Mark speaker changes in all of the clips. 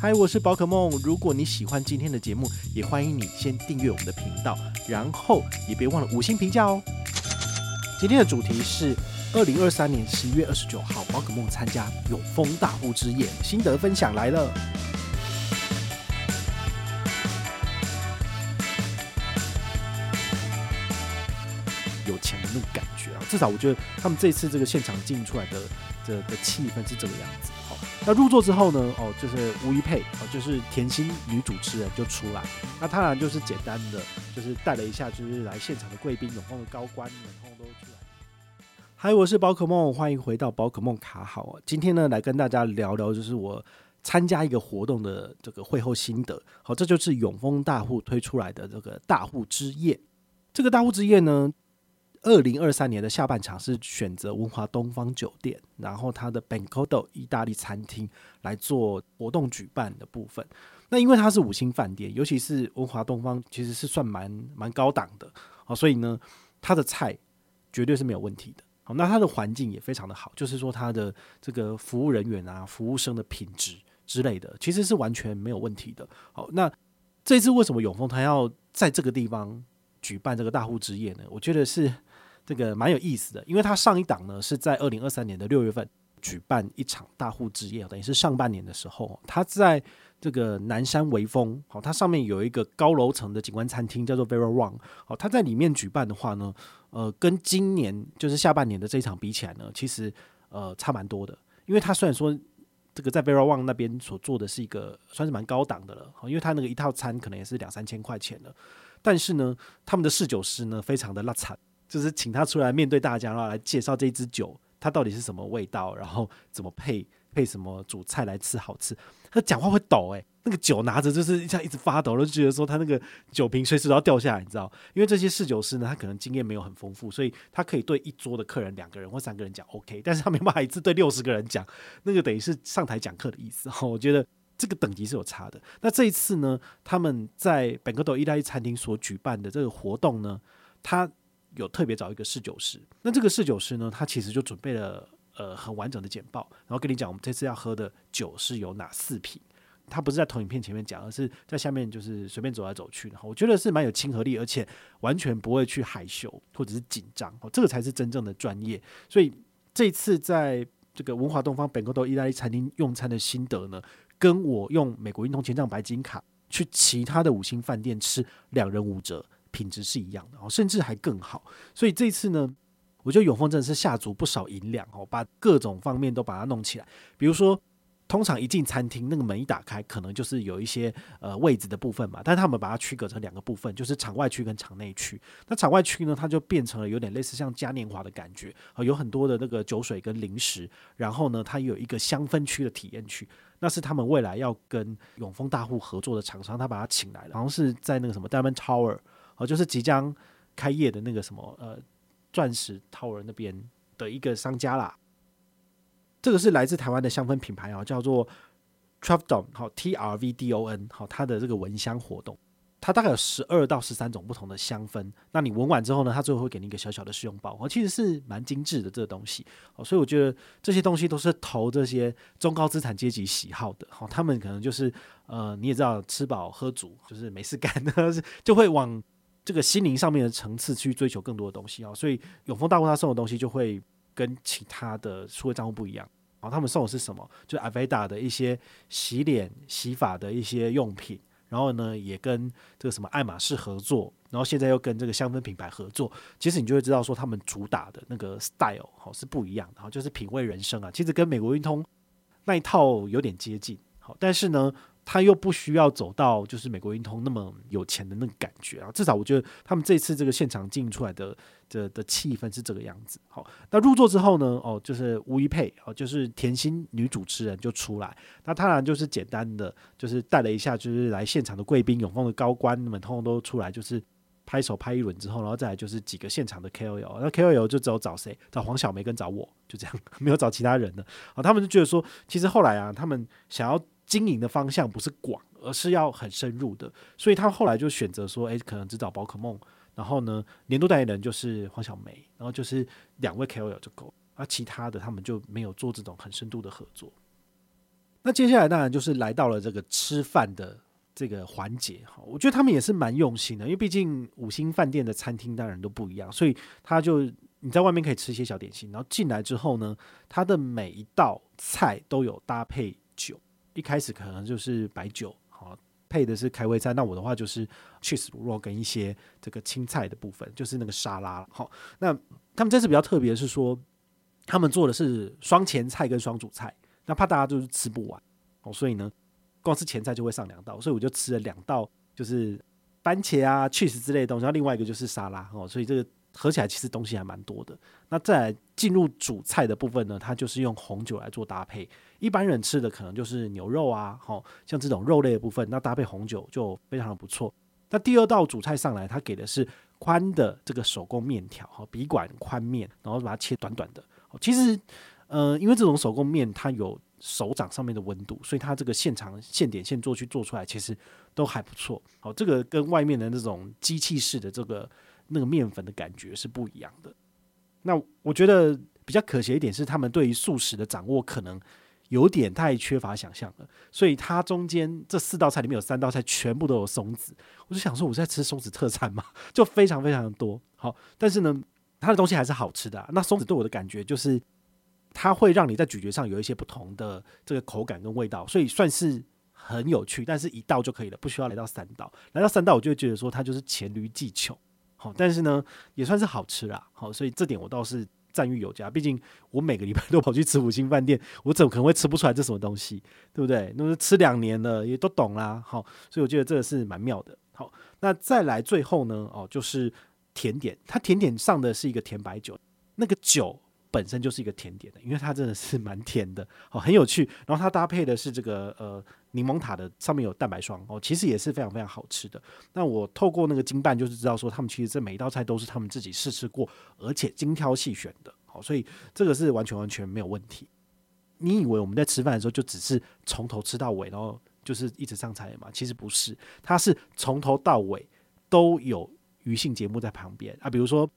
Speaker 1: 嗨，我是宝可梦。如果你喜欢今天的节目，也欢迎你先订阅我们的频道，然后也别忘了五星评价哦。今天的主题是二零二三年十一月二十九号，宝可梦参加永丰大户之夜心得分享来了。至少我觉得他们这次这个现场进出来的的的气氛是这个样子。好那入座之后呢？哦，就是吴一佩哦，就是甜心女主持人就出来。那当然就是简单的，就是带了一下，就是来现场的贵宾、永丰的高官们，通通都出来。嗨，我是宝可梦，欢迎回到宝可梦卡好。今天呢，来跟大家聊聊，就是我参加一个活动的这个会后心得。好，这就是永丰大户推出来的这个大户之夜。这个大户之夜呢，二零二三年的下半场是选择文华东方酒店，然后它的 Bencodo 意大利餐厅来做活动举办的部分。那因为它是五星饭店，尤其是文华东方，其实是算蛮蛮高档的哦，所以呢，它的菜绝对是没有问题的。好，那它的环境也非常的好，就是说它的这个服务人员啊、服务生的品质之类的，其实是完全没有问题的。好，那这次为什么永丰他要在这个地方举办这个大户之夜呢？我觉得是。这个蛮有意思的，因为他上一档呢是在二零二三年的六月份举办一场大户之夜，等于是上半年的时候，他在这个南山微风，好，它上面有一个高楼层的景观餐厅，叫做 Vera Wang，好，他在里面举办的话呢，呃，跟今年就是下半年的这一场比起来呢，其实呃差蛮多的，因为他虽然说这个在 Vera Wang 那边所做的是一个算是蛮高档的了，因为他那个一套餐可能也是两三千块钱的，但是呢，他们的侍酒师呢非常的拉惨。就是请他出来面对大家，然后来介绍这支酒，它到底是什么味道，然后怎么配配什么主菜来吃好吃。他讲话会抖诶，那个酒拿着就是一下一直发抖，就觉得说他那个酒瓶随时都要掉下来，你知道？因为这些侍酒师呢，他可能经验没有很丰富，所以他可以对一桌的客人两个人或三个人讲 OK，但是他没办法一次对六十个人讲，那个等于是上台讲课的意思。我觉得这个等级是有差的。那这一次呢，他们在本格斗意大利餐厅所举办的这个活动呢，他。有特别找一个侍酒师，那这个侍酒师呢，他其实就准备了呃很完整的简报，然后跟你讲我们这次要喝的酒是有哪四瓶。他不是在投影片前面讲，而是在下面就是随便走来走去的。我觉得是蛮有亲和力，而且完全不会去害羞或者是紧张哦，这个才是真正的专业。所以这次在这个文华东方本格多意大利餐厅用餐的心得呢，跟我用美国运通签帐白金卡去其他的五星饭店吃两人五折。品质是一样的哦，甚至还更好。所以这次呢，我觉得永丰真的是下足不少银两哦，把各种方面都把它弄起来。比如说，通常一进餐厅，那个门一打开，可能就是有一些呃位置的部分嘛，但是他们把它区隔成两个部分，就是场外区跟场内区。那场外区呢，它就变成了有点类似像嘉年华的感觉，有很多的那个酒水跟零食。然后呢，它有一个香氛区的体验区，那是他们未来要跟永丰大户合作的厂商，他把它请来了，好像是在那个什么 Diamond Tower。哦，就是即将开业的那个什么呃，钻石 Tower 那边的一个商家啦。这个是来自台湾的香氛品牌啊，叫做 Travdon，好 T R V D O N，好，它的这个闻香活动，它大概有十二到十三种不同的香氛。那你闻完之后呢，它最后会给你一个小小的试用包，哦，其实是蛮精致的这个东西。哦，所以我觉得这些东西都是投这些中高资产阶级喜好的。好，他们可能就是呃，你也知道，吃饱喝足，就是没事干的，就会往。这个心灵上面的层次去追求更多的东西啊，所以永丰大户他送的东西就会跟其他的数位账户不一样。然后他们送的是什么？就 Aveda 的一些洗脸洗发的一些用品，然后呢也跟这个什么爱马仕合作，然后现在又跟这个香氛品牌合作。其实你就会知道说他们主打的那个 style 好是不一样的，就是品味人生啊。其实跟美国运通那一套有点接近，好，但是呢。他又不需要走到就是美国运通那么有钱的那个感觉啊，至少我觉得他们这次这个现场进出来的的的气氛是这个样子。好，那入座之后呢，哦，就是吴怡佩哦，就是甜心女主持人就出来，那当然就是简单的就是带了一下，就是来现场的贵宾、永丰的高官们通通都出来，就是拍手拍一轮之后，然后再来就是几个现场的 KOL，那 KOL 就只有找谁？找黄晓梅跟找我，就这样，没有找其他人的。好，他们就觉得说，其实后来啊，他们想要。经营的方向不是广，而是要很深入的，所以他后来就选择说，诶、可能只找宝可梦，然后呢，年度代言人就是黄小梅，然后就是两位 KOL 就够，而其他的他们就没有做这种很深度的合作。那接下来当然就是来到了这个吃饭的这个环节哈，我觉得他们也是蛮用心的，因为毕竟五星饭店的餐厅当然都不一样，所以他就你在外面可以吃一些小点心，然后进来之后呢，他的每一道菜都有搭配，一开始可能就是白酒，好配的是开胃菜，那我的话就是 cheese 卤肉跟一些这个青菜的部分，就是那个沙拉，好，那他们这次比较特别的是说，他们做的是双前菜跟双主菜。那怕大家就是吃不完哦，所以呢，光是前菜就会上两道，所以我就吃了两道，就是番茄啊、cheese 之类的东西，然后另外一个就是沙拉哦，所以这个合起来其实东西还蛮多的。那再进入主菜的部分呢，它就是用红酒来做搭配。一般人吃的可能就是牛肉啊，哦，像这种肉类的部分，那搭配红酒就非常的不错。那第二道主菜上来，它给的是宽的这个手工面条，哈，笔管宽面，然后把它切短短的。其实。呃，因为这种手工面它有手掌上面的温度，所以它这个现场现点现做去做出来，其实都还不错。好，这个跟外面的那种机器式的这个那个面粉的感觉是不一样的。那我觉得比较可惜一点是，他们对于素食的掌握可能有点太缺乏想象了。所以它中间这四道菜里面有三道菜全部都有松子，我就想说我在吃松子特产嘛，就非常非常的多。好，但是呢，它的东西还是好吃的啊。那松子对我的感觉就是。它会让你在咀嚼上有一些不同的这个口感跟味道，所以算是很有趣。但是一道就可以了，不需要来到三道。来到三道，我就会觉得说它就是黔驴技穷。好，但是呢，也算是好吃啦。好，所以这点我倒是赞誉有加。毕竟我每个礼拜都跑去吃五星饭店，我怎么可能会吃不出来这什么东西？对不对？那么吃两年了，也都懂啦。好，所以我觉得这个是蛮妙的。好，那再来最后呢，哦，就是甜点。它甜点上的是一个甜白酒，那个酒。本身就是一个甜点的，因为它真的是蛮甜的，哦，很有趣。然后它搭配的是这个呃柠檬塔的，上面有蛋白霜哦，其实也是非常非常好吃的。那我透过那个经办，就是知道说他们其实这每一道菜都是他们自己试吃过，而且精挑细选的，好，所以这个是完全完全没有问题。你以为我们在吃饭的时候就只是从头吃到尾，然后就是一直上菜嘛？其实不是，它是从头到尾都有余兴节目在旁边啊，比如说。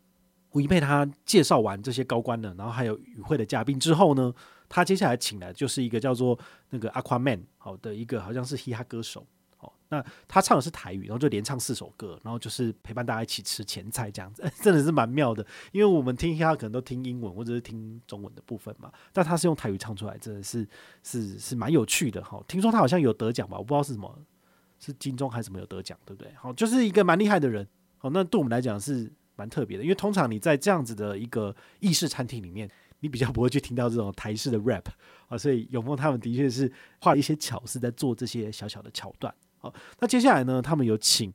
Speaker 1: 吴一佩他介绍完这些高官呢，然后还有与会的嘉宾之后呢，他接下来请来就是一个叫做那个 Aquaman 好的一个好像是嘻哈歌手，哦，那他唱的是台语，然后就连唱四首歌，然后就是陪伴大家一起吃前菜这样子，真的是蛮妙的。因为我们听嘻哈可能都听英文或者是听中文的部分嘛，但他是用台语唱出来，真的是是是蛮有趣的哈。听说他好像有得奖吧，我不知道是什么，是金钟还是什么有得奖，对不对？好，就是一个蛮厉害的人。好，那对我们来讲是。蛮特别的，因为通常你在这样子的一个意式餐厅里面，你比较不会去听到这种台式的 rap 啊，所以永丰他们的确是画了一些巧思在做这些小小的桥段。好，那接下来呢，他们有请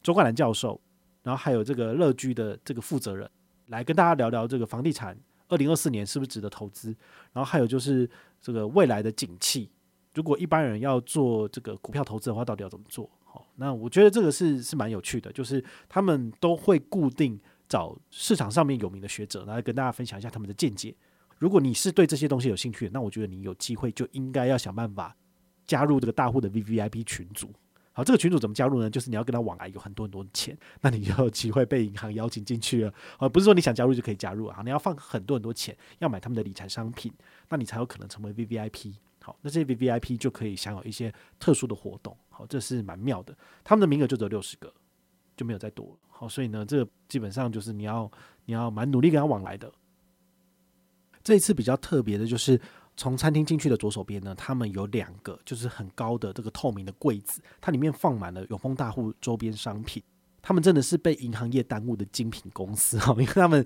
Speaker 1: 周冠兰教授，然后还有这个乐居的这个负责人来跟大家聊聊这个房地产二零二四年是不是值得投资，然后还有就是这个未来的景气，如果一般人要做这个股票投资的话，到底要怎么做？那我觉得这个是是蛮有趣的，就是他们都会固定找市场上面有名的学者来跟大家分享一下他们的见解。如果你是对这些东西有兴趣的，那我觉得你有机会就应该要想办法加入这个大户的 VVIP 群组。好，这个群组怎么加入呢？就是你要跟他往来有很多很多的钱，那你就有机会被银行邀请进去了。而不是说你想加入就可以加入啊，你要放很多很多钱，要买他们的理财商品，那你才有可能成为 VVIP。好，那这些 VVIP 就可以享有一些特殊的活动。好，这是蛮妙的。他们的名额就只有六十个，就没有再多了。好，所以呢，这个基本上就是你要你要蛮努力跟他往来的。这一次比较特别的就是从餐厅进去的左手边呢，他们有两个就是很高的这个透明的柜子，它里面放满了永丰大户周边商品。他们真的是被银行业耽误的精品公司哈，因为他们。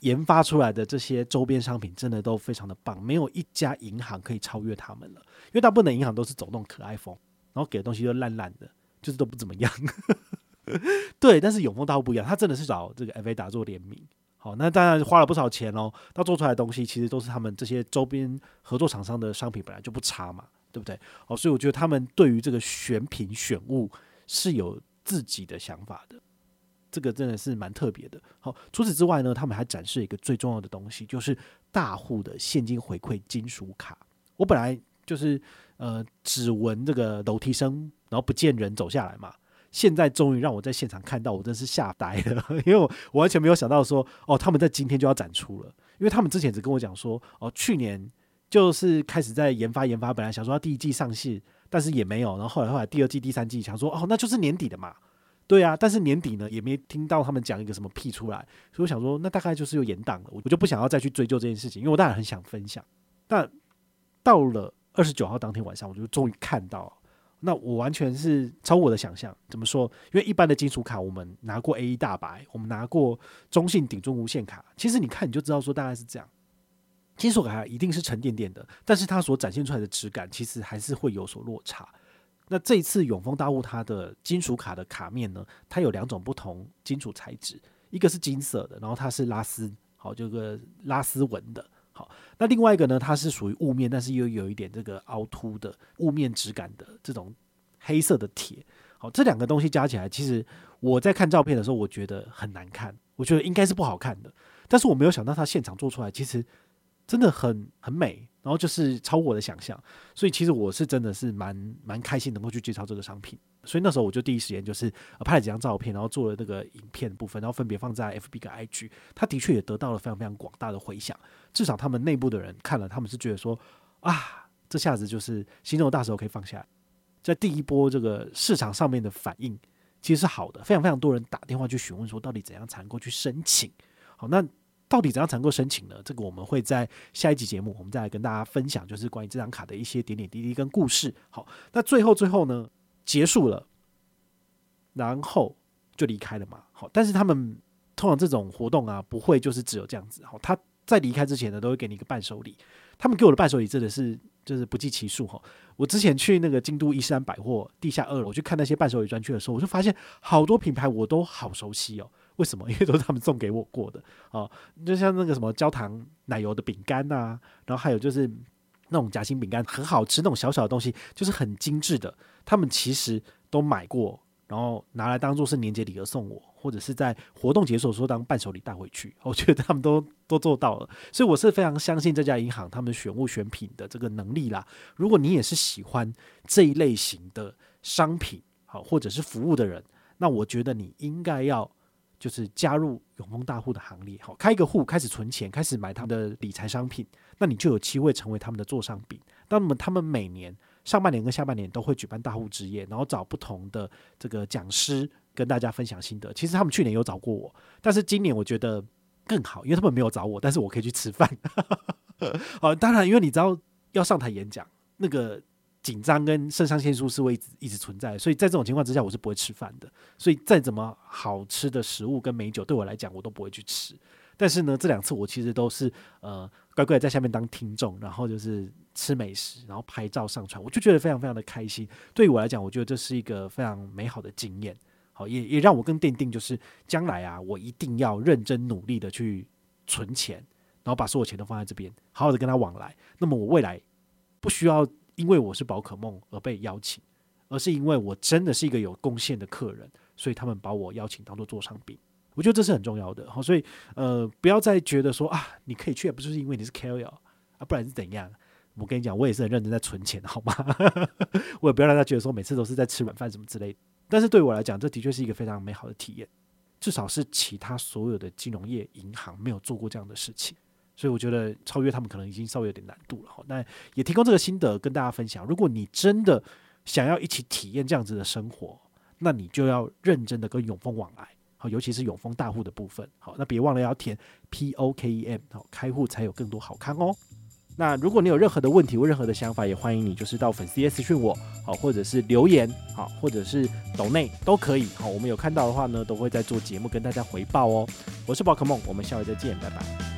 Speaker 1: 研发出来的这些周边商品真的都非常的棒，没有一家银行可以超越他们了。因为大部分的银行都是走那种可爱风，然后给的东西都烂烂的，就是都不怎么样。对，但是永丰大户不一样，他真的是找这个 Aveda 做联名。好，那当然花了不少钱哦。他做出来的东西其实都是他们这些周边合作厂商的商品，本来就不差嘛，对不对？哦，所以我觉得他们对于这个选品选物是有自己的想法的。这个真的是蛮特别的。好，除此之外呢，他们还展示一个最重要的东西，就是大户的现金回馈金属卡。我本来就是呃只闻这个楼梯声，然后不见人走下来嘛。现在终于让我在现场看到，我真是吓呆了，因为我完全没有想到说，哦，他们在今天就要展出了。因为他们之前只跟我讲说，哦，去年就是开始在研发研发，本来想说要第一季上市，但是也没有，然后后来后来第二季、第三季想说哦，那就是年底的嘛，对啊，但是年底呢也没听到他们讲一个什么屁出来，所以我想说那大概就是又延档了，我就不想要再去追究这件事情，因为我当然很想分享，但到了二十九号当天晚上，我就终于看到。那我完全是超我的想象，怎么说？因为一般的金属卡，我们拿过 A 一大白，我们拿过中信顶中无限卡，其实你看你就知道说大概是这样。金属卡一定是沉甸甸的，但是它所展现出来的质感其实还是会有所落差。那这一次永丰大物它的金属卡的卡面呢，它有两种不同金属材质，一个是金色的，然后它是拉丝，好，这个拉丝纹的。好那另外一个呢，它是属于雾面，但是又有一点这个凹凸的雾面质感的这种黑色的铁。好，这两个东西加起来，其实我在看照片的时候，我觉得很难看，我觉得应该是不好看的。但是我没有想到它现场做出来，其实真的很很美。然后就是超过我的想象，所以其实我是真的是蛮蛮开心能够去介绍这个商品，所以那时候我就第一时间就是拍了几张照片，然后做了那个影片的部分，然后分别放在 FB 跟 IG，它的确也得到了非常非常广大的回响，至少他们内部的人看了，他们是觉得说啊，这下子就是心中的大石头可以放下，在第一波这个市场上面的反应其实是好的，非常非常多人打电话去询问说到底怎样才能够去申请，好那。到底怎样才能够申请呢？这个我们会在下一集节目，我们再来跟大家分享，就是关于这张卡的一些点点滴滴跟故事。好，那最后最后呢，结束了，然后就离开了嘛。好，但是他们通常这种活动啊，不会就是只有这样子。好，他在离开之前呢，都会给你一个伴手礼。他们给我的伴手礼真的是就是不计其数哈。我之前去那个京都伊势丹百货地下二楼，我去看那些伴手礼专区的时候，我就发现好多品牌我都好熟悉哦。为什么？因为都是他们送给我过的哦，就像那个什么焦糖奶油的饼干呐，然后还有就是那种夹心饼干，很好吃，那种小小的东西，就是很精致的。他们其实都买过，然后拿来当做是年节礼盒送我，或者是在活动结束的时候当伴手礼带回去。我觉得他们都都做到了，所以我是非常相信这家银行他们选物选品的这个能力啦。如果你也是喜欢这一类型的商品，好或者是服务的人，那我觉得你应该要。就是加入永丰大户的行列，好，开一个户，开始存钱，开始买他们的理财商品，那你就有机会成为他们的座上宾。那么他们每年上半年跟下半年都会举办大户之夜，然后找不同的这个讲师跟大家分享心得。其实他们去年有找过我，但是今年我觉得更好，因为他们没有找我，但是我可以去吃饭。好，当然，因为你知道要上台演讲那个。紧张跟肾上腺素是会一直一直存在，所以在这种情况之下，我是不会吃饭的。所以再怎么好吃的食物跟美酒，对我来讲，我都不会去吃。但是呢，这两次我其实都是呃乖乖在下面当听众，然后就是吃美食，然后拍照上传，我就觉得非常非常的开心。对于我来讲，我觉得这是一个非常美好的经验。好，也也让我更奠定，就是将来啊，我一定要认真努力的去存钱，然后把所有钱都放在这边，好好的跟他往来。那么我未来不需要。因为我是宝可梦而被邀请，而是因为我真的是一个有贡献的客人，所以他们把我邀请当做座上宾。我觉得这是很重要的。好，所以呃，不要再觉得说啊，你可以去，不是因为你是 KOL 啊，不然是怎样？我跟你讲，我也是很认真在存钱，好吗？我也不要让他觉得说每次都是在吃软饭什么之类的。但是对我来讲，这的确是一个非常美好的体验，至少是其他所有的金融业银行没有做过这样的事情。所以我觉得超越他们可能已经稍微有点难度了哈。那也提供这个心得跟大家分享。如果你真的想要一起体验这样子的生活，那你就要认真的跟永丰往来，好，尤其是永丰大户的部分。好，那别忘了要填 P O K E M，好，开户才有更多好看哦。那如果你有任何的问题或任何的想法，也欢迎你就是到粉丝页私讯我，好，或者是留言，好，或者是抖内都可以。好，我们有看到的话呢，都会在做节目跟大家回报哦。我是宝可梦，我们下回再见，拜拜。